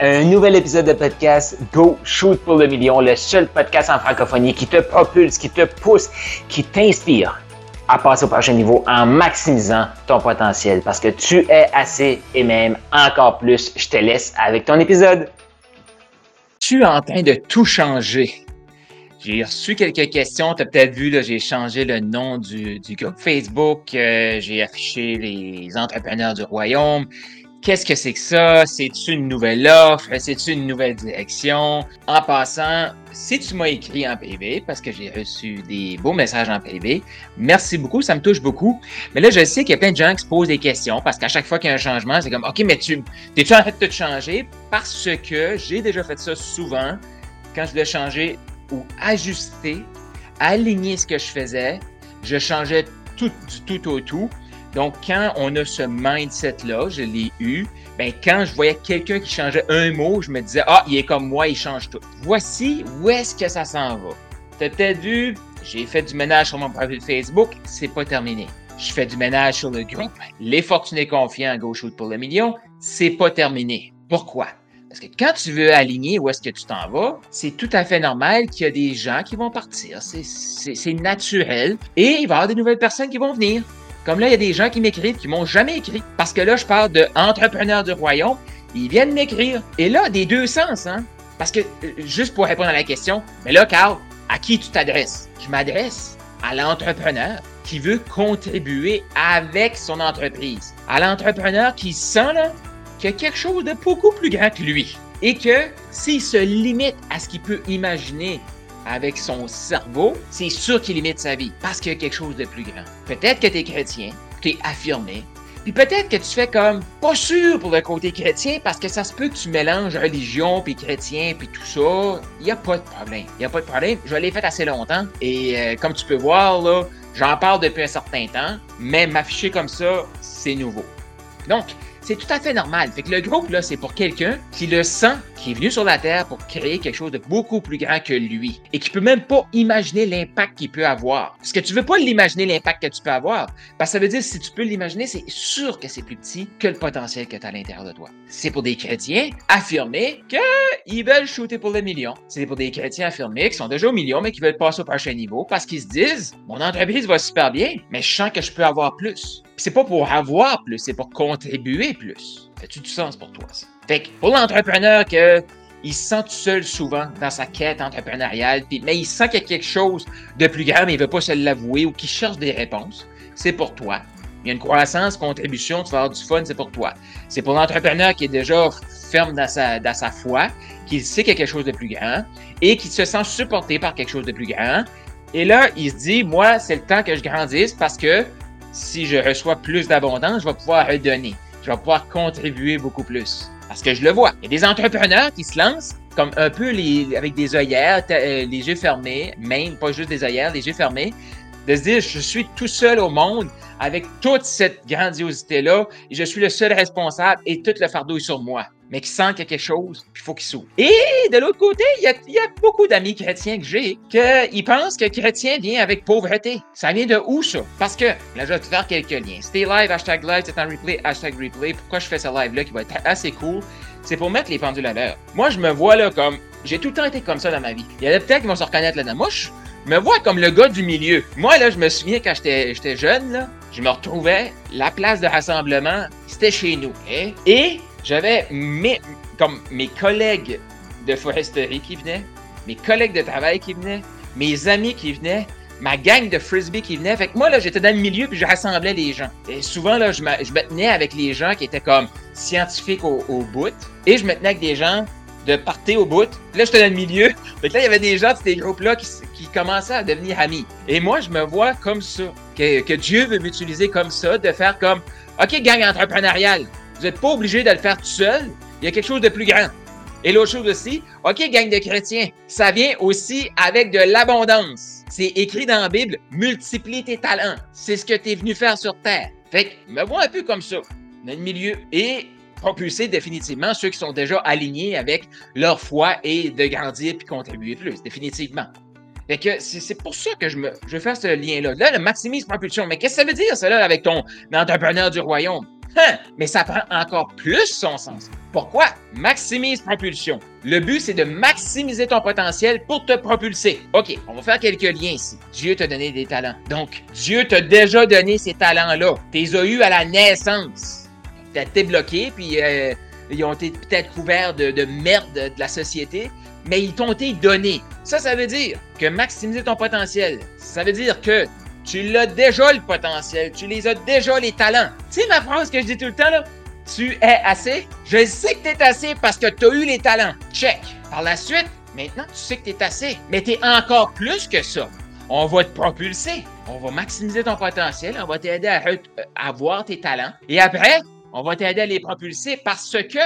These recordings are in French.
un nouvel épisode de podcast Go Shoot pour le million, le seul podcast en francophonie qui te propulse, qui te pousse, qui t'inspire à passer au prochain niveau en maximisant ton potentiel parce que tu es assez et même encore plus. Je te laisse avec ton épisode. Tu es en train de tout changer. J'ai reçu quelques questions. Tu as peut-être vu, j'ai changé le nom du, groupe Facebook. Euh, j'ai affiché les entrepreneurs du royaume. Qu'est-ce que c'est que ça? C'est-tu une nouvelle offre? C'est-tu une nouvelle direction? En passant, si tu m'as écrit en privé, parce que j'ai reçu des beaux messages en privé, merci beaucoup, ça me touche beaucoup. Mais là, je sais qu'il y a plein de gens qui se posent des questions parce qu'à chaque fois qu'il y a un changement, c'est comme, OK, mais tu, es-tu en train de te changer? Parce que j'ai déjà fait ça souvent quand je voulais changer ou ajuster, aligner ce que je faisais. Je changeais tout du tout au tout. Donc, quand on a ce mindset-là, je l'ai eu, ben, quand je voyais quelqu'un qui changeait un mot, je me disais, ah, il est comme moi, il change tout. Voici où est-ce que ça s'en va. Tu as peut-être vu, j'ai fait du ménage sur mon profil Facebook, c'est pas terminé. Je fais du ménage sur le groupe. Les fortunés confiants à gauche pour le million, c'est pas terminé. Pourquoi? Parce que quand tu veux aligner où est-ce que tu t'en vas, c'est tout à fait normal qu'il y a des gens qui vont partir. C'est naturel. Et il va y avoir des nouvelles personnes qui vont venir. Comme là, il y a des gens qui m'écrivent qui m'ont jamais écrit. Parce que là, je parle d'entrepreneurs du royaume. Ils viennent m'écrire. Et là, des deux sens, hein. Parce que, euh, juste pour répondre à la question, mais là, Carl, à qui tu t'adresses? Je m'adresse à l'entrepreneur qui veut contribuer avec son entreprise. À l'entrepreneur qui sent là qu'il y a quelque chose de beaucoup plus grand que lui. Et que s'il se limite à ce qu'il peut imaginer avec son cerveau, c'est sûr qu'il limite sa vie parce qu'il y a quelque chose de plus grand. Peut-être que tu es chrétien, tu es affirmé, puis peut-être que tu fais comme pas sûr pour le côté chrétien parce que ça se peut que tu mélanges religion puis chrétien puis tout ça. Il n'y a pas de problème. Il n'y a pas de problème. Je l'ai fait assez longtemps et euh, comme tu peux voir là, j'en parle depuis un certain temps, mais m'afficher comme ça, c'est nouveau. Donc, c'est tout à fait normal. Fait que le groupe, là, c'est pour quelqu'un qui le sent, qui est venu sur la Terre pour créer quelque chose de beaucoup plus grand que lui et qui peut même pas imaginer l'impact qu'il peut avoir. Parce que tu veux pas l'imaginer l'impact que tu peux avoir. Parce que ça veut dire, si tu peux l'imaginer, c'est sûr que c'est plus petit que le potentiel que tu as à l'intérieur de toi. C'est pour des chrétiens affirmés qu'ils veulent shooter pour le million. C'est pour des chrétiens affirmés qui sont déjà au million, mais qui veulent passer au prochain niveau parce qu'ils se disent, mon entreprise va super bien, mais je sens que je peux avoir plus c'est pas pour avoir plus, c'est pour contribuer plus. Fait-tu du sens pour toi, ça? Fait que pour l'entrepreneur que il se sent tout seul souvent dans sa quête entrepreneuriale, mais il sent qu'il y a quelque chose de plus grand, mais il veut pas se l'avouer ou qu'il cherche des réponses, c'est pour toi. Il y a une croissance, contribution, tu vas avoir du fun, c'est pour toi. C'est pour l'entrepreneur qui est déjà ferme dans sa, dans sa foi, qui sait quelque chose de plus grand et qui se sent supporté par quelque chose de plus grand. Et là, il se dit, moi, c'est le temps que je grandisse parce que si je reçois plus d'abondance, je vais pouvoir redonner. Vais pouvoir contribuer beaucoup plus. Parce que je le vois. Il y a des entrepreneurs qui se lancent comme un peu avec des œillères, euh, les yeux fermés, même pas juste des œillères, les yeux fermés, de se dire je suis tout seul au monde avec toute cette grandiosité-là et je suis le seul responsable et tout le fardeau est sur moi mais qui sent qu'il y a quelque chose, puis il faut qu'il s'ouvre. Et de l'autre côté, il y a, beaucoup d'amis chrétiens que j'ai qui pensent que chrétien vient avec pauvreté. Ça vient de où, ça? Parce que, là, je vais te faire quelques liens. C'était live, hashtag live, c'est en replay, hashtag replay. Pourquoi je fais ce live-là qui va être assez cool? C'est pour mettre les pendules à l'heure. Moi, je me vois là comme... J'ai tout le temps été comme ça dans ma vie. Il y a peut-être qui vont se reconnaître là-dedans. Moi, je me vois comme le gars du milieu. Moi, là, je me souviens quand j'étais jeune, je me retrouvais, la place de rassemblement, c'était chez nous. Hein? Et j'avais mes, comme mes collègues de foresterie qui venaient, mes collègues de travail qui venaient, mes amis qui venaient, ma gang de frisbee qui venait. Fait que moi, là, j'étais dans le milieu puis je rassemblais les gens. Et souvent, là, je me tenais avec les gens qui étaient comme scientifiques au, bout. Et je me tenais avec des gens de partir au bout. Là, j'étais dans le milieu. Fait là, il y avait des gens de ces groupes-là qui, commençaient à devenir amis. Et moi, je me vois comme ça. Que, Dieu veut m'utiliser comme ça, de faire comme, OK, gang entrepreneuriale. Vous n'êtes pas obligé de le faire tout seul. Il y a quelque chose de plus grand. Et l'autre chose aussi, OK, gang de chrétiens, ça vient aussi avec de l'abondance. C'est écrit dans la Bible, multiplie tes talents. C'est ce que tu es venu faire sur Terre. Fait que, me vois un peu comme ça, dans le milieu, et propulser définitivement ceux qui sont déjà alignés avec leur foi et de grandir puis contribuer plus, définitivement. Fait que c'est pour ça que je me je fais ce lien-là. Là, le maximise propulsion. Mais qu'est-ce que ça veut dire, là, avec ton entrepreneur du royaume? Hein, mais ça prend encore plus son sens. Pourquoi? Maximise propulsion. Le but, c'est de maximiser ton potentiel pour te propulser. OK, on va faire quelques liens ici. Dieu t'a donné des talents. Donc, Dieu t'a déjà donné ces talents-là. Tu les as eus à la naissance. Été bloqué, puis euh, ils ont été peut-être couverts de, de merde de la société, mais ils t'ont été donnés. Ça, ça veut dire que maximiser ton potentiel, ça veut dire que tu l'as déjà le potentiel, tu les as déjà les talents. Tu sais ma phrase que je dis tout le temps là? Tu es assez? Je sais que tu es assez parce que tu as eu les talents. Check. Par la suite, maintenant tu sais que tu es assez, mais tu es encore plus que ça. On va te propulser, on va maximiser ton potentiel, on va t'aider à, à voir tes talents. Et après, on va t'aider à les propulser parce que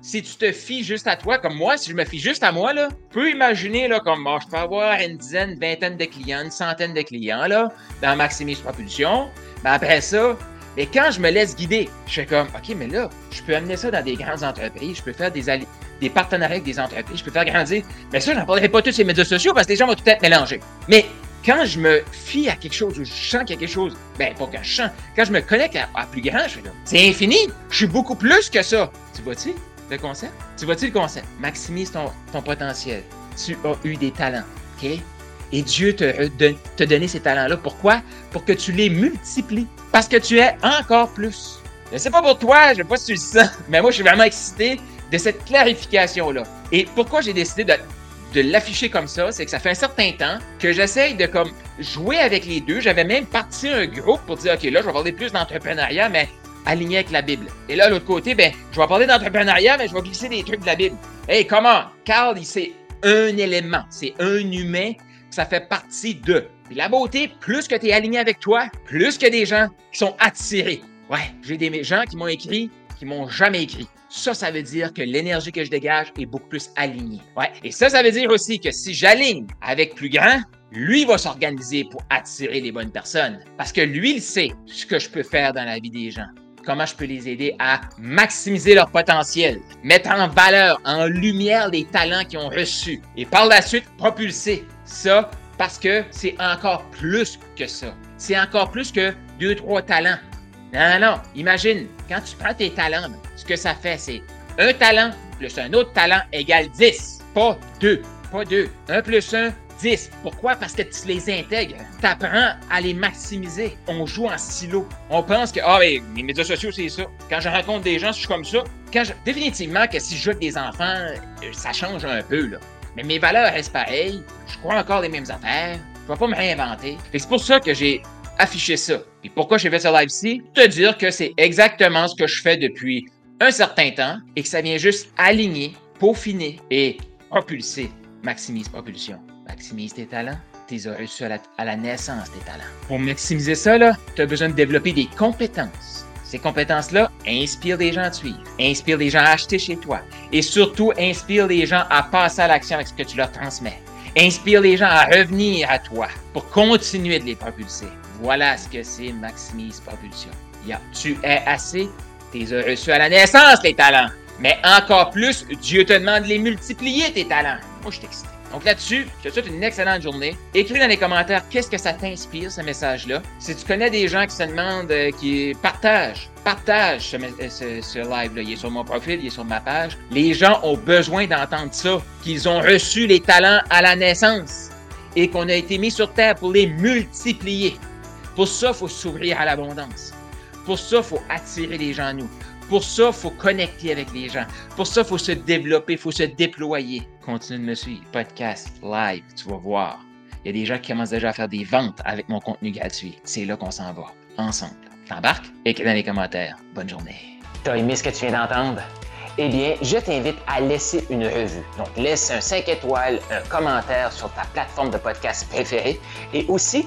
si tu te fies juste à toi, comme moi, si je me fie juste à moi, là, peux imaginer, là, comme moi, je peux avoir une dizaine, une vingtaine de clients, une centaine de clients, là, dans Maximise Propulsion. Mais après ça, mais quand je me laisse guider, je fais comme, OK, mais là, je peux amener ça dans des grandes entreprises, je peux faire des, des partenariats avec des entreprises, je peux faire grandir. Mais ça, j'en parlerai pas tous ces médias sociaux parce que les gens vont tout être mélangés. Mais quand je me fie à quelque chose ou je sens qu'il y a quelque chose, ben, pas que je sens, quand je me connecte à, plus grand, je fais comme, c'est infini, je suis beaucoup plus que ça. Tu vois-tu? le concept? Tu vois-tu le concept? Maximise ton, ton, potentiel. Tu as eu des talents, OK? Et Dieu te, te donné ces talents-là. Pourquoi? Pour que tu les multiplies. Parce que tu es encore plus. Je sais pas pour toi, je sais pas si tu le sens, mais moi, je suis vraiment excité de cette clarification-là. Et pourquoi j'ai décidé de, de l'afficher comme ça, c'est que ça fait un certain temps que j'essaye de comme jouer avec les deux. J'avais même parti un groupe pour dire, OK, là, je vais parler plus d'entrepreneuriat, mais aligné avec la Bible. Et là, l'autre côté, ben, je vais parler d'entrepreneuriat, mais je vais glisser des trucs de la Bible. Hey, comment? Carl, c'est un élément, c'est un humain, ça fait partie de. Et la beauté, plus que tu es aligné avec toi, plus que des gens qui sont attirés. Ouais, j'ai des gens qui m'ont écrit, qui m'ont jamais écrit. Ça, ça veut dire que l'énergie que je dégage est beaucoup plus alignée. Ouais. Et ça, ça veut dire aussi que si j'aligne avec plus grand, lui va s'organiser pour attirer les bonnes personnes. Parce que lui, il sait ce que je peux faire dans la vie des gens comment je peux les aider à maximiser leur potentiel, mettre en valeur, en lumière les talents qu'ils ont reçus et par la suite propulser ça parce que c'est encore plus que ça. C'est encore plus que deux, trois talents. Non, non, imagine, quand tu prends tes talents, ce que ça fait, c'est un talent plus un autre talent égale 10, pas deux, pas deux. Un plus un 10. Pourquoi? Parce que tu les intègres. Tu apprends à les maximiser. On joue en silo. On pense que, ah, mais les médias sociaux, c'est ça. Quand je rencontre des gens, je suis comme ça. Quand Définitivement que si je joue avec des enfants, euh, ça change un peu, là. Mais mes valeurs restent pareilles. Je crois encore les mêmes affaires. Je vais pas me réinventer. C'est pour ça que j'ai affiché ça. Et pourquoi j'ai fait ce live-ci? Te dire que c'est exactement ce que je fais depuis un certain temps et que ça vient juste aligner, peaufiner et propulser Maximise Propulsion maximise tes talents. Tes as reçus à la, naissance tes talents. Pour maximiser ça, tu as besoin de développer des compétences. Ces compétences-là inspirent des gens à suivre, inspirent des gens à acheter chez toi et surtout inspirent les gens à passer à l'action avec ce que tu leur transmets. Inspire les gens à revenir à toi pour continuer de les propulser. Voilà ce que c'est Maximise Propulsion. Tu es assez, tes as reçus à la naissance les talents. Mais encore plus, Dieu te demande de les multiplier tes talents. Moi, je t'excite. Donc là-dessus, je te souhaite une excellente journée. Écris dans les commentaires qu'est-ce que ça t'inspire, ce message-là. Si tu connais des gens qui se demandent, euh, qui partagent, partage ce, ce, live-là. Il est sur mon profil, il est sur ma page. Les gens ont besoin d'entendre ça, qu'ils ont reçu les talents à la naissance et qu'on a été mis sur terre pour les multiplier. Pour ça, il faut s'ouvrir à l'abondance. Pour ça, il faut attirer les gens à nous. Pour ça, il faut connecter avec les gens. Pour ça, il faut se développer, il faut se déployer. Continue de me suivre. Podcast, live, tu vas voir. Il y a des gens qui commencent déjà à faire des ventes avec mon contenu gratuit. C'est là qu'on s'en va. Ensemble. T'embarques? Écris dans les commentaires. Bonne journée. T'as aimé ce que tu viens d'entendre? Eh bien, je t'invite à laisser une revue. Donc, laisse un 5 étoiles, un commentaire sur ta plateforme de podcast préférée et aussi